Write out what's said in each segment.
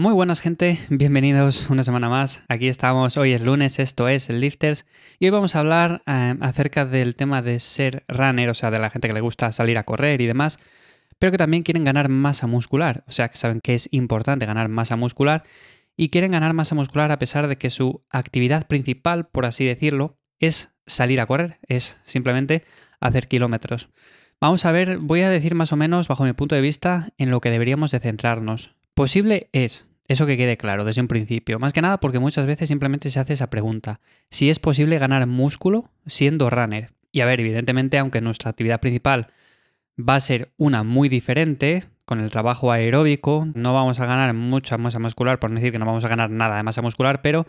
Muy buenas gente, bienvenidos una semana más. Aquí estamos, hoy es lunes, esto es el Lifters y hoy vamos a hablar eh, acerca del tema de ser runner, o sea, de la gente que le gusta salir a correr y demás, pero que también quieren ganar masa muscular, o sea, que saben que es importante ganar masa muscular y quieren ganar masa muscular a pesar de que su actividad principal, por así decirlo, es salir a correr, es simplemente hacer kilómetros. Vamos a ver, voy a decir más o menos, bajo mi punto de vista, en lo que deberíamos de centrarnos. Posible es, eso que quede claro desde un principio. Más que nada porque muchas veces simplemente se hace esa pregunta. Si es posible ganar músculo siendo runner. Y a ver, evidentemente, aunque nuestra actividad principal va a ser una muy diferente, con el trabajo aeróbico, no vamos a ganar mucha masa muscular, por no decir que no vamos a ganar nada de masa muscular, pero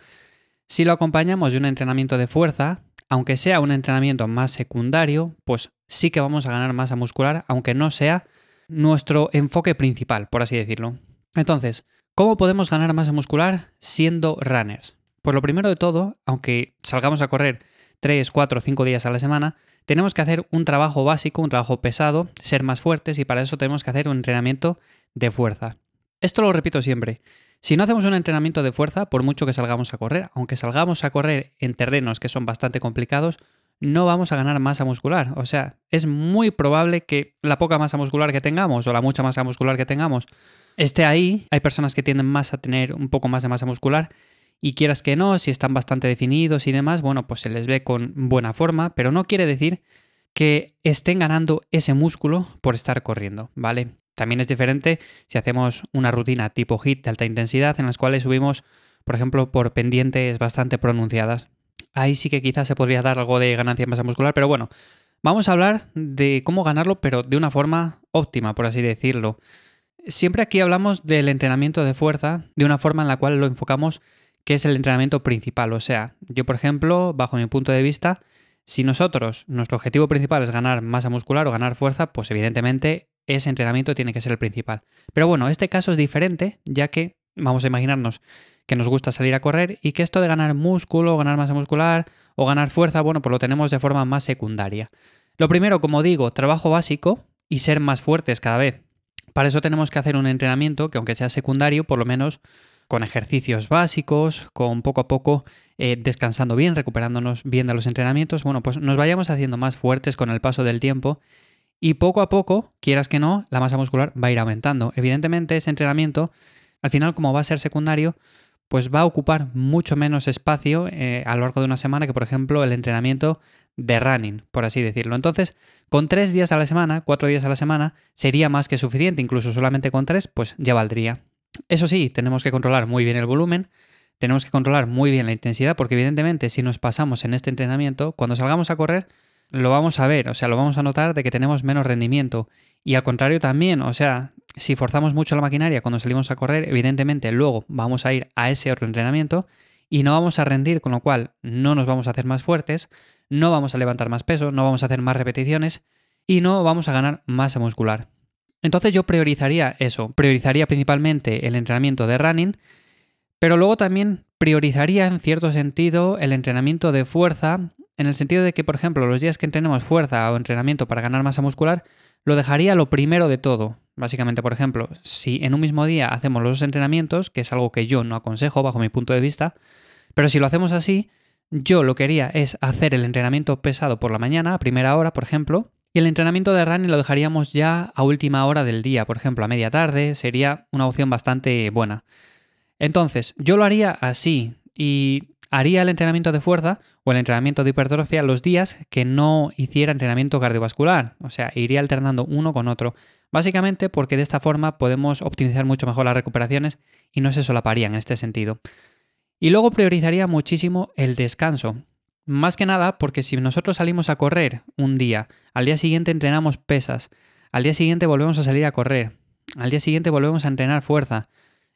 si lo acompañamos de un entrenamiento de fuerza, aunque sea un entrenamiento más secundario, pues sí que vamos a ganar masa muscular, aunque no sea nuestro enfoque principal, por así decirlo. Entonces, ¿Cómo podemos ganar masa muscular siendo runners? Pues lo primero de todo, aunque salgamos a correr 3, 4, 5 días a la semana, tenemos que hacer un trabajo básico, un trabajo pesado, ser más fuertes y para eso tenemos que hacer un entrenamiento de fuerza. Esto lo repito siempre. Si no hacemos un entrenamiento de fuerza, por mucho que salgamos a correr, aunque salgamos a correr en terrenos que son bastante complicados, no vamos a ganar masa muscular. O sea, es muy probable que la poca masa muscular que tengamos o la mucha masa muscular que tengamos esté ahí. Hay personas que tienden más a tener un poco más de masa muscular y quieras que no, si están bastante definidos y demás, bueno, pues se les ve con buena forma, pero no quiere decir que estén ganando ese músculo por estar corriendo, ¿vale? También es diferente si hacemos una rutina tipo HIT de alta intensidad en las cuales subimos, por ejemplo, por pendientes bastante pronunciadas. Ahí sí que quizás se podría dar algo de ganancia en masa muscular, pero bueno, vamos a hablar de cómo ganarlo, pero de una forma óptima, por así decirlo. Siempre aquí hablamos del entrenamiento de fuerza de una forma en la cual lo enfocamos que es el entrenamiento principal. O sea, yo por ejemplo, bajo mi punto de vista, si nosotros, nuestro objetivo principal es ganar masa muscular o ganar fuerza, pues evidentemente ese entrenamiento tiene que ser el principal. Pero bueno, este caso es diferente, ya que vamos a imaginarnos que nos gusta salir a correr y que esto de ganar músculo, ganar masa muscular o ganar fuerza, bueno, pues lo tenemos de forma más secundaria. Lo primero, como digo, trabajo básico y ser más fuertes cada vez. Para eso tenemos que hacer un entrenamiento que aunque sea secundario, por lo menos con ejercicios básicos, con poco a poco eh, descansando bien, recuperándonos bien de los entrenamientos, bueno, pues nos vayamos haciendo más fuertes con el paso del tiempo y poco a poco, quieras que no, la masa muscular va a ir aumentando. Evidentemente ese entrenamiento, al final como va a ser secundario, pues va a ocupar mucho menos espacio eh, a lo largo de una semana que, por ejemplo, el entrenamiento de running, por así decirlo. Entonces, con tres días a la semana, cuatro días a la semana, sería más que suficiente, incluso solamente con tres, pues ya valdría. Eso sí, tenemos que controlar muy bien el volumen, tenemos que controlar muy bien la intensidad, porque evidentemente si nos pasamos en este entrenamiento, cuando salgamos a correr, lo vamos a ver, o sea, lo vamos a notar de que tenemos menos rendimiento. Y al contrario también, o sea, si forzamos mucho la maquinaria cuando salimos a correr, evidentemente luego vamos a ir a ese otro entrenamiento y no vamos a rendir, con lo cual no nos vamos a hacer más fuertes, no vamos a levantar más peso, no vamos a hacer más repeticiones y no vamos a ganar masa muscular. Entonces yo priorizaría eso, priorizaría principalmente el entrenamiento de running, pero luego también priorizaría en cierto sentido el entrenamiento de fuerza, en el sentido de que, por ejemplo, los días que entrenemos fuerza o entrenamiento para ganar masa muscular, lo dejaría lo primero de todo. Básicamente, por ejemplo, si en un mismo día hacemos los dos entrenamientos, que es algo que yo no aconsejo bajo mi punto de vista, pero si lo hacemos así, yo lo que haría es hacer el entrenamiento pesado por la mañana, a primera hora, por ejemplo, y el entrenamiento de running lo dejaríamos ya a última hora del día, por ejemplo, a media tarde, sería una opción bastante buena. Entonces, yo lo haría así y haría el entrenamiento de fuerza o el entrenamiento de hipertrofia los días que no hiciera entrenamiento cardiovascular, o sea, iría alternando uno con otro. Básicamente porque de esta forma podemos optimizar mucho mejor las recuperaciones y no se solaparían en este sentido. Y luego priorizaría muchísimo el descanso. Más que nada porque si nosotros salimos a correr un día, al día siguiente entrenamos pesas, al día siguiente volvemos a salir a correr, al día siguiente volvemos a entrenar fuerza,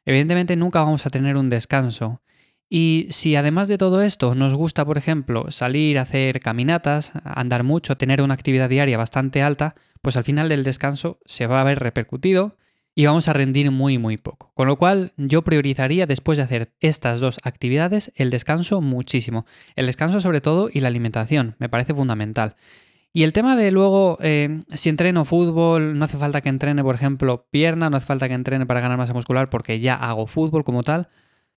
evidentemente nunca vamos a tener un descanso. Y si además de todo esto nos gusta, por ejemplo, salir a hacer caminatas, andar mucho, tener una actividad diaria bastante alta, pues al final del descanso se va a ver repercutido y vamos a rendir muy muy poco. Con lo cual yo priorizaría después de hacer estas dos actividades el descanso muchísimo. El descanso sobre todo y la alimentación me parece fundamental. Y el tema de luego, eh, si entreno fútbol, no hace falta que entrene, por ejemplo, pierna, no hace falta que entrene para ganar masa muscular porque ya hago fútbol como tal.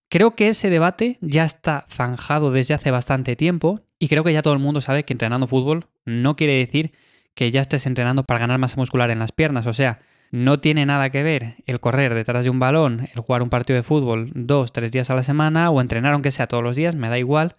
Creo que ese debate ya está zanjado desde hace bastante tiempo y creo que ya todo el mundo sabe que entrenando fútbol no quiere decir que ya estés entrenando para ganar masa muscular en las piernas. O sea, no tiene nada que ver el correr detrás de un balón, el jugar un partido de fútbol dos, tres días a la semana o entrenar aunque sea todos los días, me da igual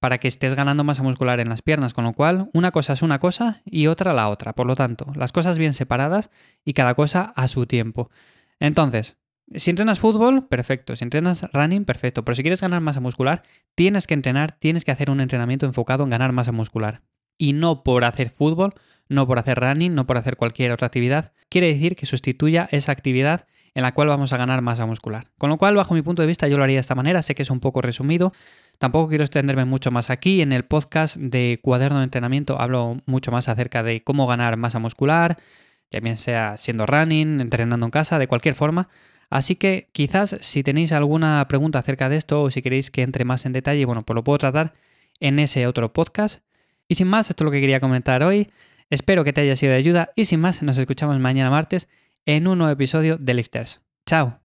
para que estés ganando masa muscular en las piernas, con lo cual una cosa es una cosa y otra la otra. Por lo tanto, las cosas bien separadas y cada cosa a su tiempo. Entonces, si entrenas fútbol, perfecto. Si entrenas running, perfecto. Pero si quieres ganar masa muscular, tienes que entrenar, tienes que hacer un entrenamiento enfocado en ganar masa muscular. Y no por hacer fútbol, no por hacer running, no por hacer cualquier otra actividad. Quiere decir que sustituya esa actividad en la cual vamos a ganar masa muscular. Con lo cual, bajo mi punto de vista, yo lo haría de esta manera. Sé que es un poco resumido. Tampoco quiero extenderme mucho más aquí. En el podcast de cuaderno de entrenamiento hablo mucho más acerca de cómo ganar masa muscular, ya bien sea siendo running, entrenando en casa, de cualquier forma. Así que quizás si tenéis alguna pregunta acerca de esto o si queréis que entre más en detalle, bueno, pues lo puedo tratar en ese otro podcast. Y sin más, esto es lo que quería comentar hoy. Espero que te haya sido de ayuda y sin más, nos escuchamos mañana martes en un nuevo episodio de Lifters. ¡Chao!